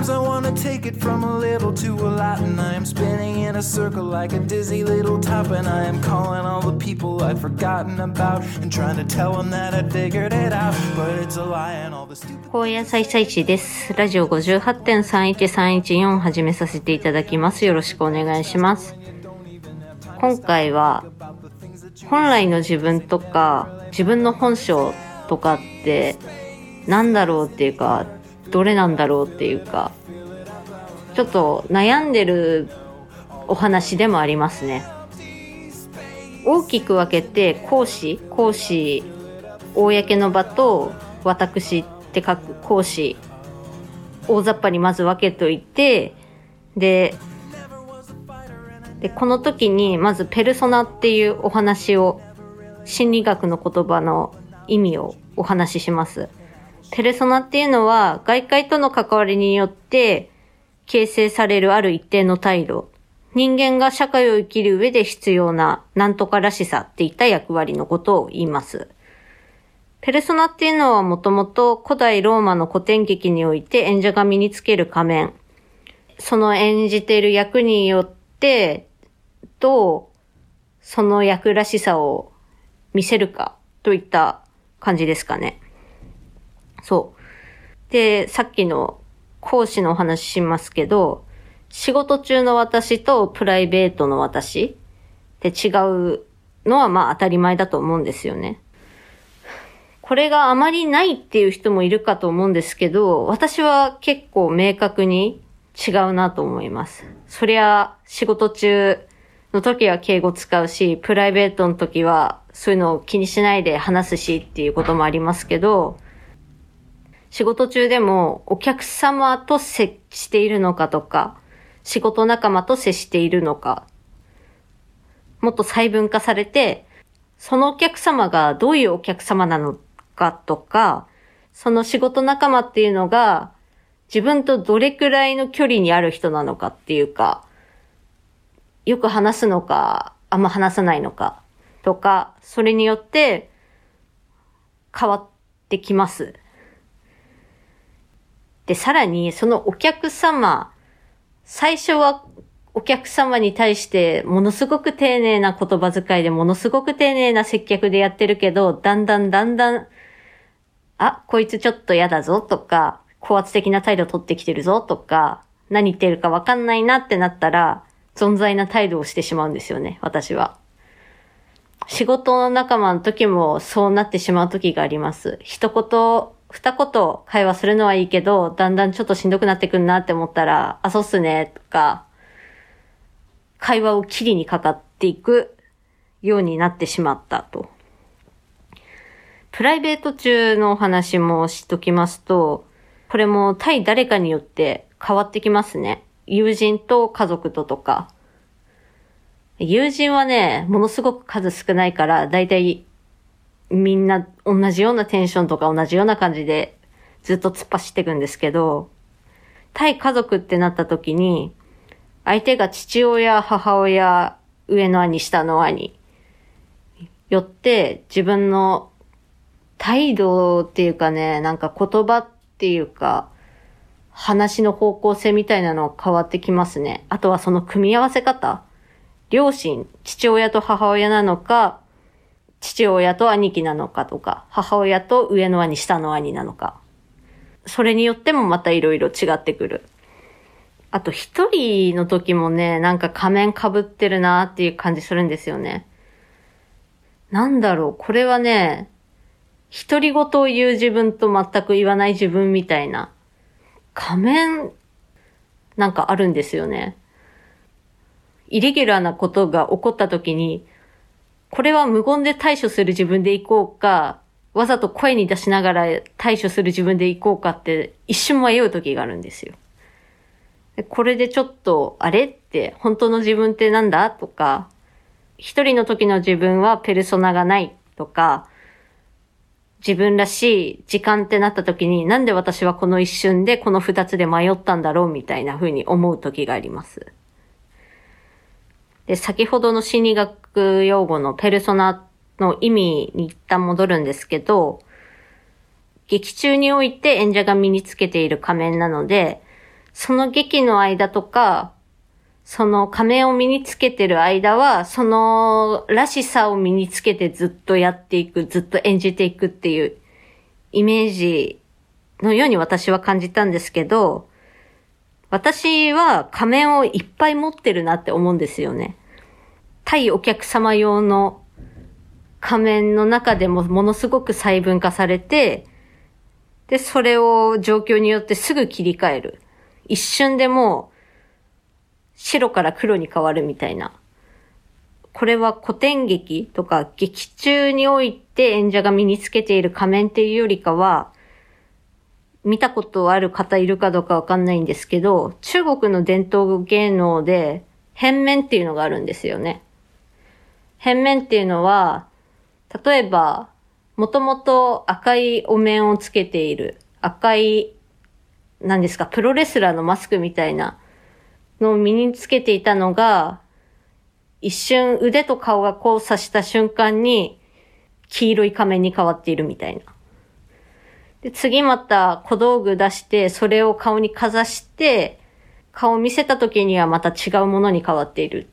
Sometimes I wanna take it from a little to a lot, and I am spinning in a circle like a dizzy little top, and I am calling all the people I'd forgotten about and trying to tell them that I figured it out, but it's a lie and all the stupid. 高野菜菜地です。ラジオ58.31314始めさせていただきます。よろしくお願いします。今回は、本来の自分とか、自分の本性とかって、なんだろうっていうか、どれなんだろうっていうか、ちょっと悩んでるお話でもありますね。大きく分けて、講師、講師、公の場と、私って書く講師、大雑把にまず分けといて、で、で、この時に、まずペルソナっていうお話を、心理学の言葉の意味をお話しします。ペルソナっていうのは、外界との関わりによって、形成されるある一定の態度。人間が社会を生きる上で必要な、なんとからしさっていった役割のことを言います。ペルソナっていうのはもともと古代ローマの古典劇において演者が身につける仮面。その演じている役によって、どうその役らしさを見せるかといった感じですかね。そう。で、さっきの講師のお話しますけど、仕事中の私とプライベートの私って違うのはまあ当たり前だと思うんですよね。これがあまりないっていう人もいるかと思うんですけど、私は結構明確に違うなと思います。そりゃ仕事中の時は敬語使うし、プライベートの時はそういうのを気にしないで話すしっていうこともありますけど、仕事中でもお客様と接しているのかとか、仕事仲間と接しているのか、もっと細分化されて、そのお客様がどういうお客様なのかとか、その仕事仲間っていうのが自分とどれくらいの距離にある人なのかっていうか、よく話すのか、あんま話さないのかとか、それによって変わってきます。で、さらにそのお客様、最初はお客様に対してものすごく丁寧な言葉遣いでものすごく丁寧な接客でやってるけど、だんだんだんだん、あ、こいつちょっと嫌だぞとか、高圧的な態度を取ってきてるぞとか、何言ってるかわかんないなってなったら、存在な態度をしてしまうんですよね、私は。仕事の仲間の時もそうなってしまう時があります。一言、二言会話するのはいいけど、だんだんちょっとしんどくなってくんなって思ったら、あ、そうっすね、とか、会話を切りにかかっていくようになってしまったと。プライベート中のお話もしときますと、これも対誰かによって変わってきますね。友人と家族ととか。友人はね、ものすごく数少ないから、だいたいみんな同じようなテンションとか同じような感じでずっと突っ走っていくんですけど、対家族ってなった時に、相手が父親、母親、上の兄、下の兄、よって自分の態度っていうかね、なんか言葉っていうか、話の方向性みたいなのは変わってきますね。あとはその組み合わせ方。両親、父親と母親なのか、父親と兄貴なのかとか、母親と上の兄、下の兄なのか。それによってもまたいろいろ違ってくる。あと一人の時もね、なんか仮面被ってるなっていう感じするんですよね。なんだろう、これはね、独り言を言う自分と全く言わない自分みたいな仮面なんかあるんですよね。イレギュラーなことが起こった時に、これは無言で対処する自分でいこうか、わざと声に出しながら対処する自分でいこうかって一瞬迷う時があるんですよ。これでちょっと、あれって、本当の自分ってなんだとか、一人の時の自分はペルソナがないとか、自分らしい時間ってなった時に、なんで私はこの一瞬でこの二つで迷ったんだろうみたいな風に思う時があります。で、先ほどの心理学用語のペルソナの意味に一旦戻るんですけど、劇中において演者が身につけている仮面なので、その劇の間とか、その仮面を身につけてる間は、そのらしさを身につけてずっとやっていく、ずっと演じていくっていうイメージのように私は感じたんですけど、私は仮面をいっぱい持ってるなって思うんですよね。対お客様用の仮面の中でもものすごく細分化されて、で、それを状況によってすぐ切り替える。一瞬でも白から黒に変わるみたいな。これは古典劇とか劇中において演者が身につけている仮面っていうよりかは、見たことある方いるかどうかわかんないんですけど、中国の伝統芸能で変面っていうのがあるんですよね。変面っていうのは、例えば、もともと赤いお面をつけている、赤い、何ですか、プロレスラーのマスクみたいなのを身につけていたのが、一瞬腕と顔が交差した瞬間に黄色い仮面に変わっているみたいな。で、次また小道具出して、それを顔にかざして、顔を見せた時にはまた違うものに変わっている。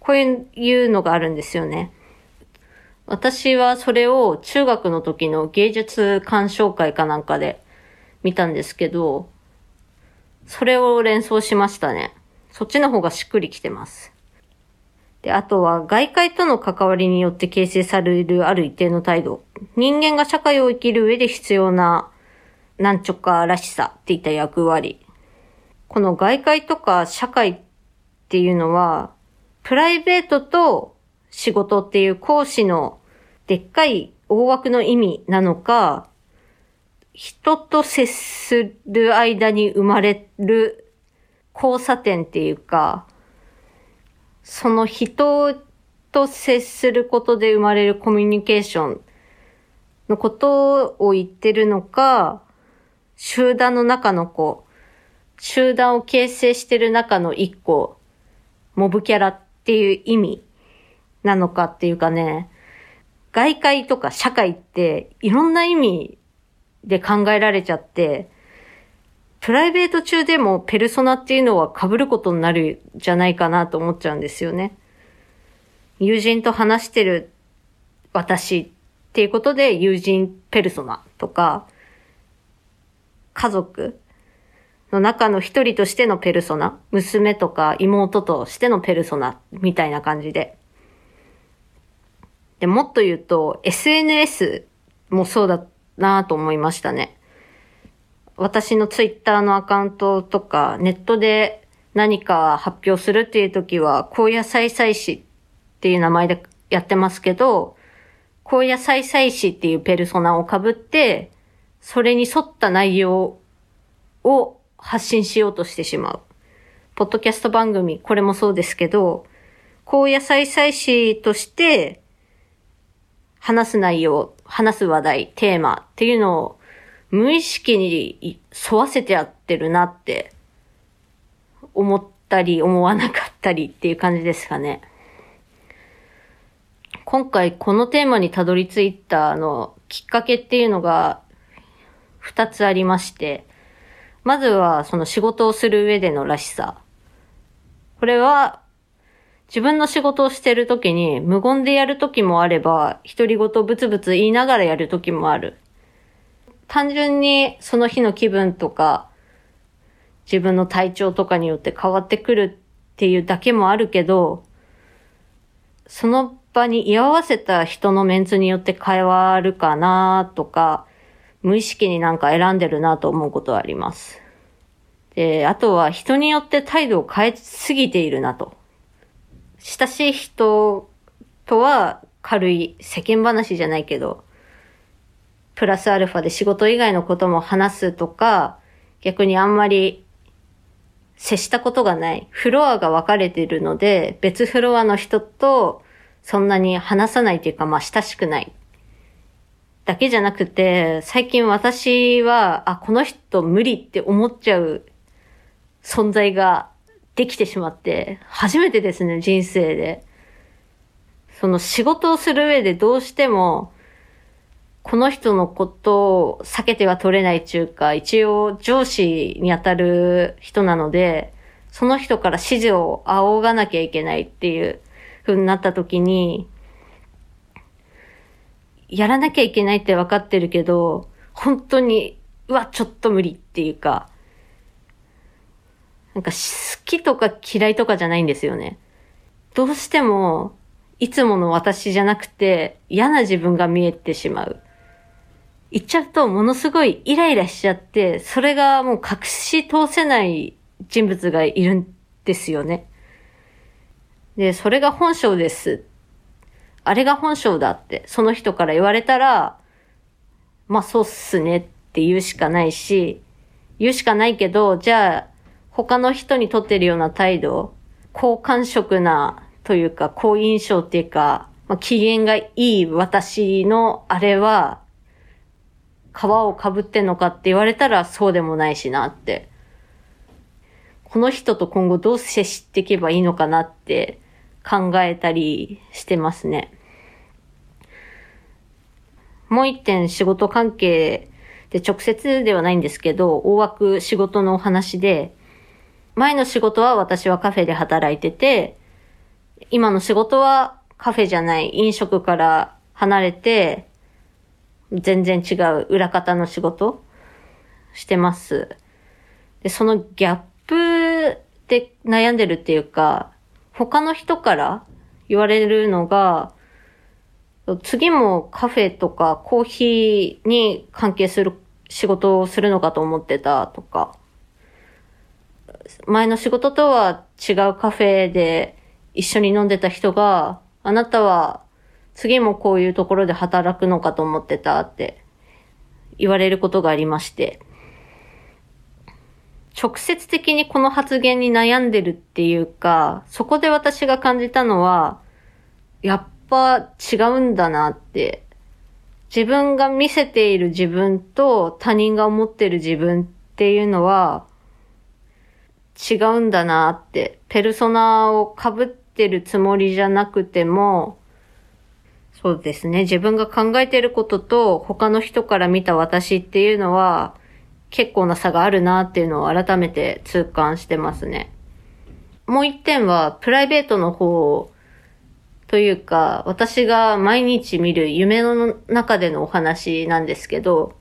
こういうのがあるんですよね。私はそれを中学の時の芸術鑑賞会かなんかで見たんですけど、それを連想しましたね。そっちの方がしっくりきてます。で、あとは外界との関わりによって形成されるある一定の態度。人間が社会を生きる上で必要ななんちょからしさっていった役割。この外界とか社会っていうのは、プライベートと仕事っていう講師のでっかい大枠の意味なのか、人と接する間に生まれる交差点っていうか、その人と接することで生まれるコミュニケーションのことを言ってるのか、集団の中の子、集団を形成してる中の一個、モブキャラっていう意味なのかっていうかね、外界とか社会っていろんな意味で考えられちゃって、プライベート中でもペルソナっていうのは被ることになるじゃないかなと思っちゃうんですよね。友人と話してる私っていうことで友人ペルソナとか、家族の中の一人としてのペルソナ、娘とか妹としてのペルソナみたいな感じで。で、もっと言うと SNS もそうだなと思いましたね。私のツイッターのアカウントとか、ネットで何か発表するっていう時は、高野菜祭司っていう名前でやってますけど、高野菜祭司っていうペルソナを被って、それに沿った内容を発信しようとしてしまう。ポッドキャスト番組、これもそうですけど、高野菜祭司として話す内容、話す話題、テーマっていうのを無意識に沿わせてやってるなって思ったり思わなかったりっていう感じですかね。今回このテーマにたどり着いたあのきっかけっていうのが二つありまして、まずはその仕事をする上でのらしさ。これは自分の仕事をしてる時に無言でやる時もあれば、独り言ブツブツ言いながらやる時もある。単純にその日の気分とか、自分の体調とかによって変わってくるっていうだけもあるけど、その場に居合わせた人のメンツによって変わるかなとか、無意識になんか選んでるなと思うことはあります。で、あとは人によって態度を変えすぎているなと。親しい人とは軽い世間話じゃないけど、プラスアルファで仕事以外のことも話すとか、逆にあんまり接したことがない。フロアが分かれているので、別フロアの人とそんなに話さないというか、まあ親しくない。だけじゃなくて、最近私は、あ、この人無理って思っちゃう存在ができてしまって、初めてですね、人生で。その仕事をする上でどうしても、この人のことを避けては取れない中か、一応上司にあたる人なので、その人から指示を仰がなきゃいけないっていう風になった時に、やらなきゃいけないって分かってるけど、本当に、うわ、ちょっと無理っていうか、なんか好きとか嫌いとかじゃないんですよね。どうしても、いつもの私じゃなくて嫌な自分が見えてしまう。言っちゃうとものすごいイライラしちゃって、それがもう隠し通せない人物がいるんですよね。で、それが本性です。あれが本性だって、その人から言われたら、まあそうっすねって言うしかないし、言うしかないけど、じゃあ、他の人にとってるような態度、好感触なというか、好印象っていうか、まあ、機嫌がいい私のあれは、皮をかぶってんのかって言われたらそうでもないしなって。この人と今後どう接していけばいいのかなって考えたりしてますね。もう一点仕事関係で直接ではないんですけど、大枠仕事のお話で、前の仕事は私はカフェで働いてて、今の仕事はカフェじゃない飲食から離れて、全然違う裏方の仕事？してます。で、そのギャップで悩んでるっていうか、他の人から言われるのが、次もカフェとかコーヒーに関係する仕事をするのかと思ってたとか、前の仕事とは違うカフェで一緒に飲んでた人が、あなたは次もこういうところで働くのかと思ってたって言われることがありまして、直接的にこの発言に悩んでるっていうか、そこで私が感じたのは、やっぱ違うんだなって、自分が見せている自分と他人が思ってる自分っていうのは、違うんだなって、ペルソナを被ってるつもりじゃなくても、そうですね、自分が考えてることと他の人から見た私っていうのは、結構な差があるなっていうのを改めて痛感してますね。もう一点は、プライベートの方というか、私が毎日見る夢の中でのお話なんですけど、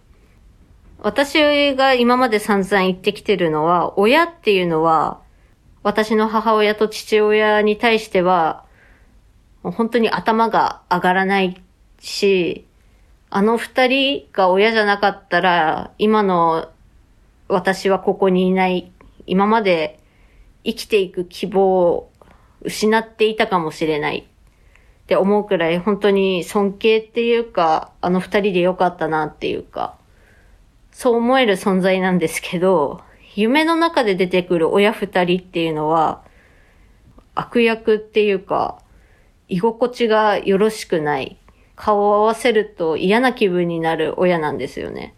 私が今まで散々言ってきてるのは、親っていうのは、私の母親と父親に対しては、もう本当に頭が上がらないし、あの二人が親じゃなかったら、今の私はここにいない、今まで生きていく希望を失っていたかもしれない。って思うくらい、本当に尊敬っていうか、あの二人でよかったなっていうか、そう思える存在なんですけど、夢の中で出てくる親二人っていうのは、悪役っていうか、居心地がよろしくない。顔を合わせると嫌な気分になる親なんですよね。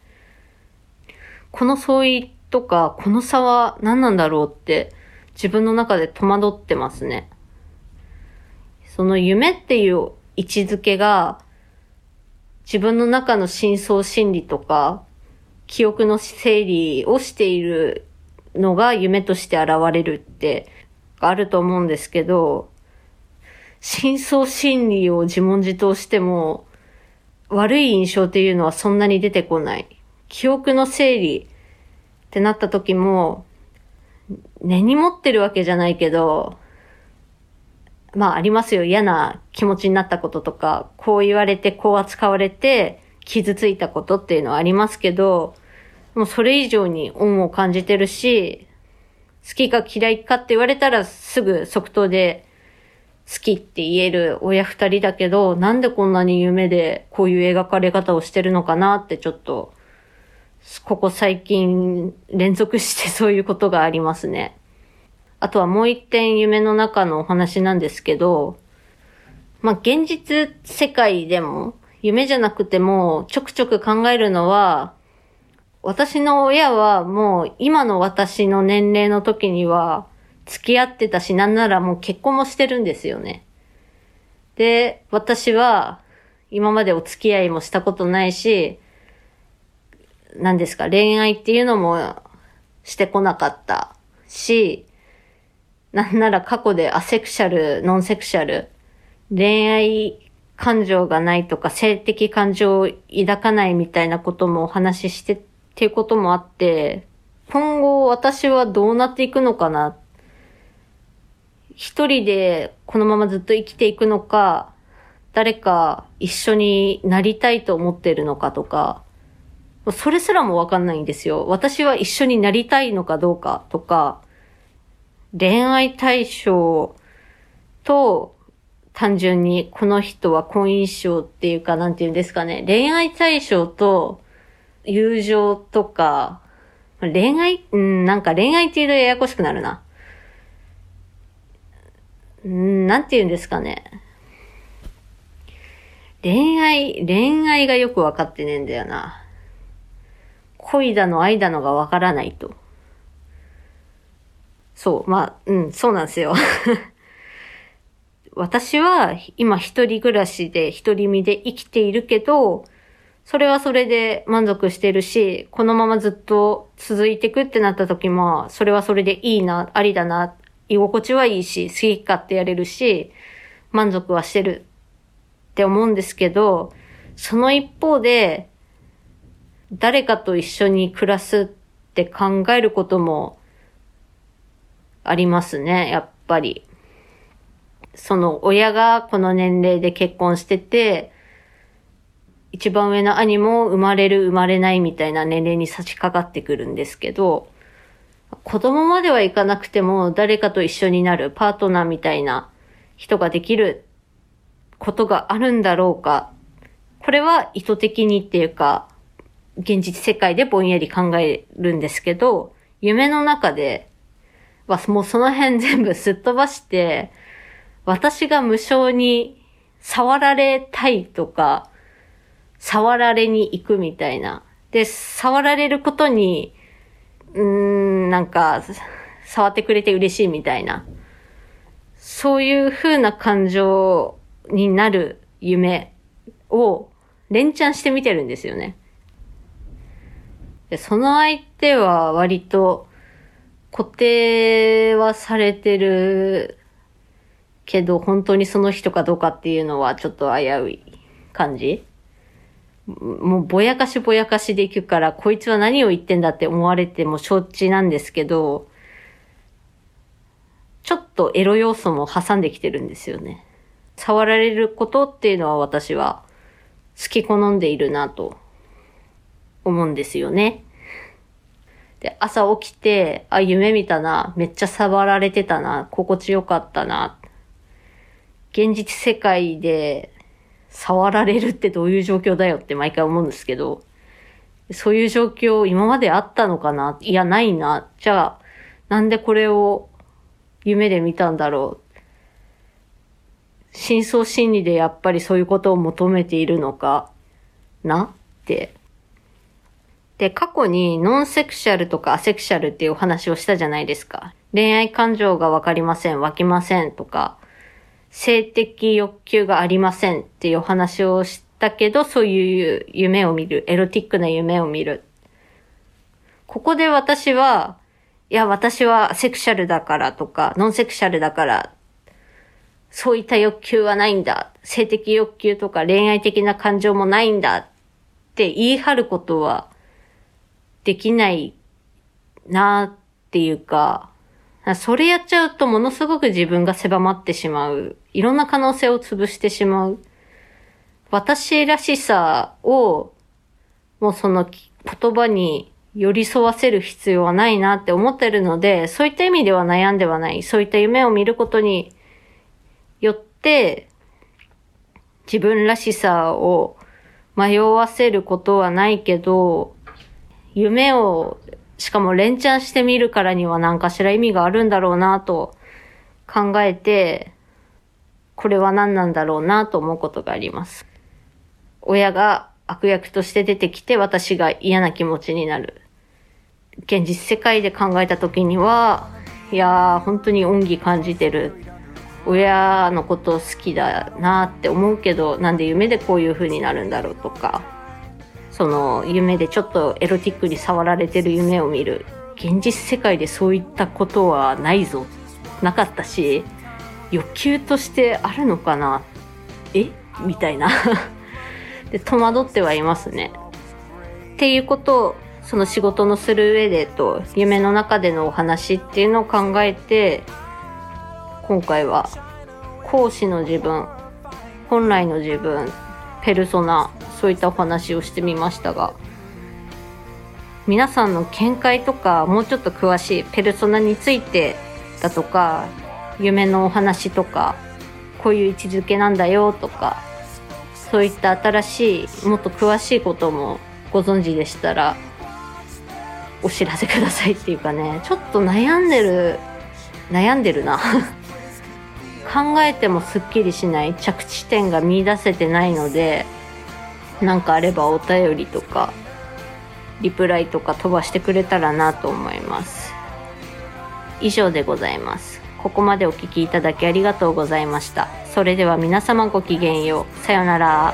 この相違とか、この差は何なんだろうって自分の中で戸惑ってますね。その夢っていう位置づけが自分の中の深層心理とか記憶の整理をしているのが夢として現れるってあると思うんですけど、深層心理を自問自答しても悪い印象っていうのはそんなに出てこない。記憶の整理ってなった時も根に持ってるわけじゃないけど、まあありますよ。嫌な気持ちになったこととか、こう言われて、こう扱われて、傷ついたことっていうのはありますけど、もうそれ以上に恩を感じてるし、好きか嫌いかって言われたらすぐ即答で好きって言える親二人だけど、なんでこんなに夢でこういう描かれ方をしてるのかなってちょっと、ここ最近連続してそういうことがありますね。あとはもう一点夢の中のお話なんですけど、まあ、現実世界でも夢じゃなくてもちょくちょく考えるのは、私の親はもう今の私の年齢の時には付き合ってたし、なんならもう結婚もしてるんですよね。で、私は今までお付き合いもしたことないし、何ですか、恋愛っていうのもしてこなかったし、なんなら過去でアセクシャル、ノンセクシャル、恋愛感情がないとか性的感情を抱かないみたいなこともお話ししてっていうこともあって、今後私はどうなっていくのかな。一人でこのままずっと生きていくのか、誰か一緒になりたいと思ってるのかとか、それすらもわかんないんですよ。私は一緒になりたいのかどうかとか、恋愛対象と単純にこの人は婚姻症っていうかなんていうんですかね、恋愛対象と友情とか、恋愛、うん、なんか恋愛っていうとややこしくなるな。うん、なんて言うんですかね。恋愛、恋愛がよくわかってねえんだよな。恋だの愛だのがわからないと。そう、まあ、うん、そうなんですよ。私は今一人暮らしで一人身で生きているけど、それはそれで満足してるし、このままずっと続いてくってなった時も、それはそれでいいな、ありだな、居心地はいいし、好き勝手やれるし、満足はしてるって思うんですけど、その一方で、誰かと一緒に暮らすって考えることもありますね、やっぱり。その親がこの年齢で結婚してて、一番上の兄も生まれる生まれないみたいな年齢に差し掛かってくるんですけど、子供まではいかなくても誰かと一緒になるパートナーみたいな人ができることがあるんだろうか。これは意図的にっていうか、現実世界でぼんやり考えるんですけど、夢の中ではもうその辺全部すっ飛ばして、私が無償に触られたいとか、触られに行くみたいな。で、触られることに、うーん、なんか、触ってくれて嬉しいみたいな。そういう風な感情になる夢を連チャンしてみてるんですよね。でその相手は割と固定はされてるけど、本当にその人かどうかっていうのはちょっと危うい感じもうぼやかしぼやかしでいくから、こいつは何を言ってんだって思われても承知なんですけど、ちょっとエロ要素も挟んできてるんですよね。触られることっていうのは私は好き好んでいるなと思うんですよね。で、朝起きて、あ、夢見たな、めっちゃ触られてたな、心地よかったな。現実世界で触られるってどういう状況だよって毎回思うんですけど、そういう状況今まであったのかな？いや、ないな。じゃあ、なんでこれを夢で見たんだろう？深層心理でやっぱりそういうことを求めているのかな？ってで、過去にノンセクシャルとかアセクシャルっていうお話をしたじゃないですか。恋愛感情がわかりません、湧きませんとか、性的欲求がありませんっていうお話をしたけど、そういう夢を見る、エロティックな夢を見る。ここで私は、いや、私はセクシャルだからとか、ノンセクシャルだから、そういった欲求はないんだ。性的欲求とか恋愛的な感情もないんだって言い張ることはできないなっていうか、それやっちゃうとものすごく自分が狭まってしまう。いろんな可能性を潰してしまう。私らしさを、もうその言葉に寄り添わせる必要はないなって思ってるので、そういった意味では悩んではない。そういった夢を見ることによって、自分らしさを迷わせることはないけど、夢を、しかも連チャンしてみるからには何かしら意味があるんだろうなと考えて、これは何なんだろうなと思うことがあります。親が悪役として出てきて私が嫌な気持ちになる。現実世界で考えた時には、いやー、本当に恩義感じてる。親のこと好きだなって思うけど、なんで夢でこういう風になるんだろうとか、その夢でちょっとエロティックに触られてる夢を見る。現実世界でそういったことはないぞ。なかったし、欲求としてあるのかな？え？みたいな で、戸惑ってはいますね。っていうことを、その仕事のする上でと、夢の中でのお話っていうのを考えて、今回は、講師の自分、本来の自分、ペルソナ、そういったお話をしてみましたが、皆さんの見解とか、もうちょっと詳しいペルソナについてだとか、夢のお話とか、こういう位置づけなんだよとか、そういった新しい、もっと詳しいこともご存知でしたら、お知らせくださいっていうかね、ちょっと悩んでる、悩んでるな。考えてもすっきりしない着地点が見出せてないので、なんかあればお便りとか、リプライとか飛ばしてくれたらなと思います。以上でございます。ここまでお聞きいただきありがとうございました。それでは皆様ごきげんよう。さよなら。